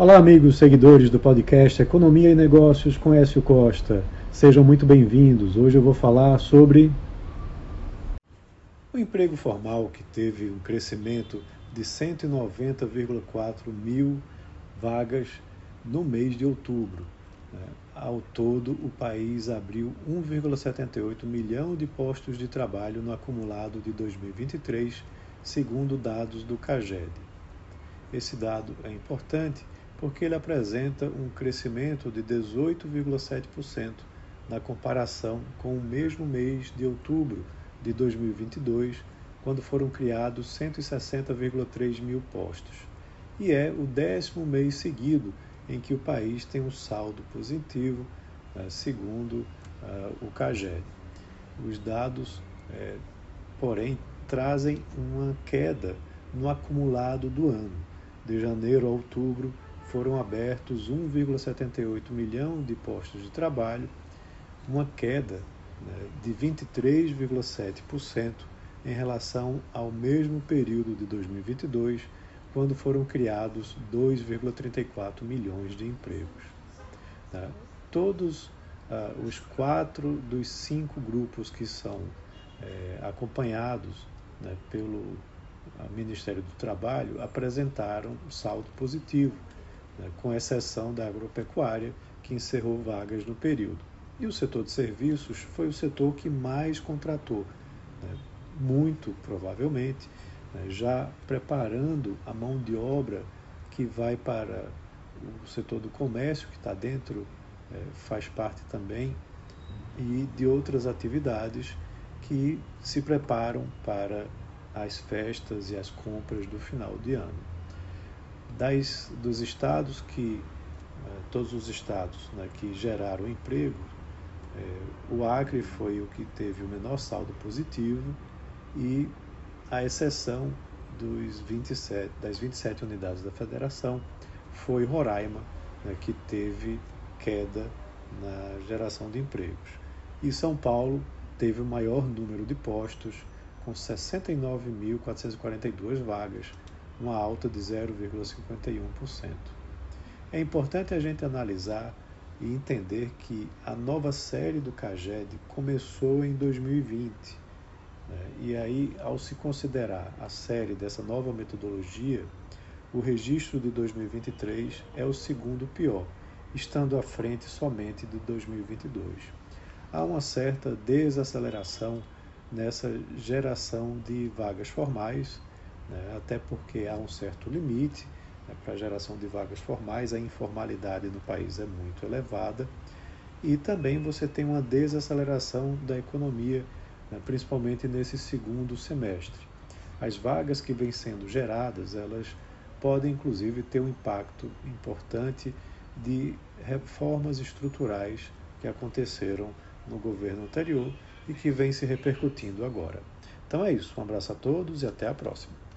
Olá, amigos seguidores do podcast Economia e Negócios com Écio Costa. Sejam muito bem-vindos. Hoje eu vou falar sobre o emprego formal que teve um crescimento de 190,4 mil vagas no mês de outubro. Né? Ao todo, o país abriu 1,78 milhão de postos de trabalho no acumulado de 2023, segundo dados do CAGED. Esse dado é importante porque ele apresenta um crescimento de 18,7% na comparação com o mesmo mês de outubro de 2022, quando foram criados 160,3 mil postos. E é o décimo mês seguido em que o país tem um saldo positivo, eh, segundo eh, o CAGED. Os dados, eh, porém, trazem uma queda no acumulado do ano. De janeiro a outubro, foram abertos 1,78 milhão de postos de trabalho, uma queda né, de 23,7% em relação ao mesmo período de 2022, quando foram criados 2,34 milhões de empregos. Né. Todos ah, os quatro dos cinco grupos que são eh, acompanhados né, pelo ah, Ministério do Trabalho apresentaram saldo positivo né, com exceção da agropecuária, que encerrou vagas no período. E o setor de serviços foi o setor que mais contratou, né, muito provavelmente, né, já preparando a mão de obra que vai para o setor do comércio, que está dentro, é, faz parte também, e de outras atividades que se preparam para as festas e as compras do final de ano das, dos estados que, eh, todos os estados né, que geraram emprego, eh, o Acre foi o que teve o menor saldo positivo e a exceção dos 27, das 27 unidades da federação foi Roraima, né, que teve queda na geração de empregos. E São Paulo teve o maior número de postos, com 69.442 vagas, uma alta de 0,51%. É importante a gente analisar e entender que a nova série do CAGED começou em 2020. Né? E aí, ao se considerar a série dessa nova metodologia, o registro de 2023 é o segundo pior, estando à frente somente de 2022. Há uma certa desaceleração nessa geração de vagas formais né? até porque há um certo limite né, para a geração de vagas formais, a informalidade no país é muito elevada e também você tem uma desaceleração da economia, né, principalmente nesse segundo semestre. As vagas que vêm sendo geradas, elas podem inclusive ter um impacto importante de reformas estruturais que aconteceram no governo anterior e que vem se repercutindo agora. Então é isso, um abraço a todos e até a próxima.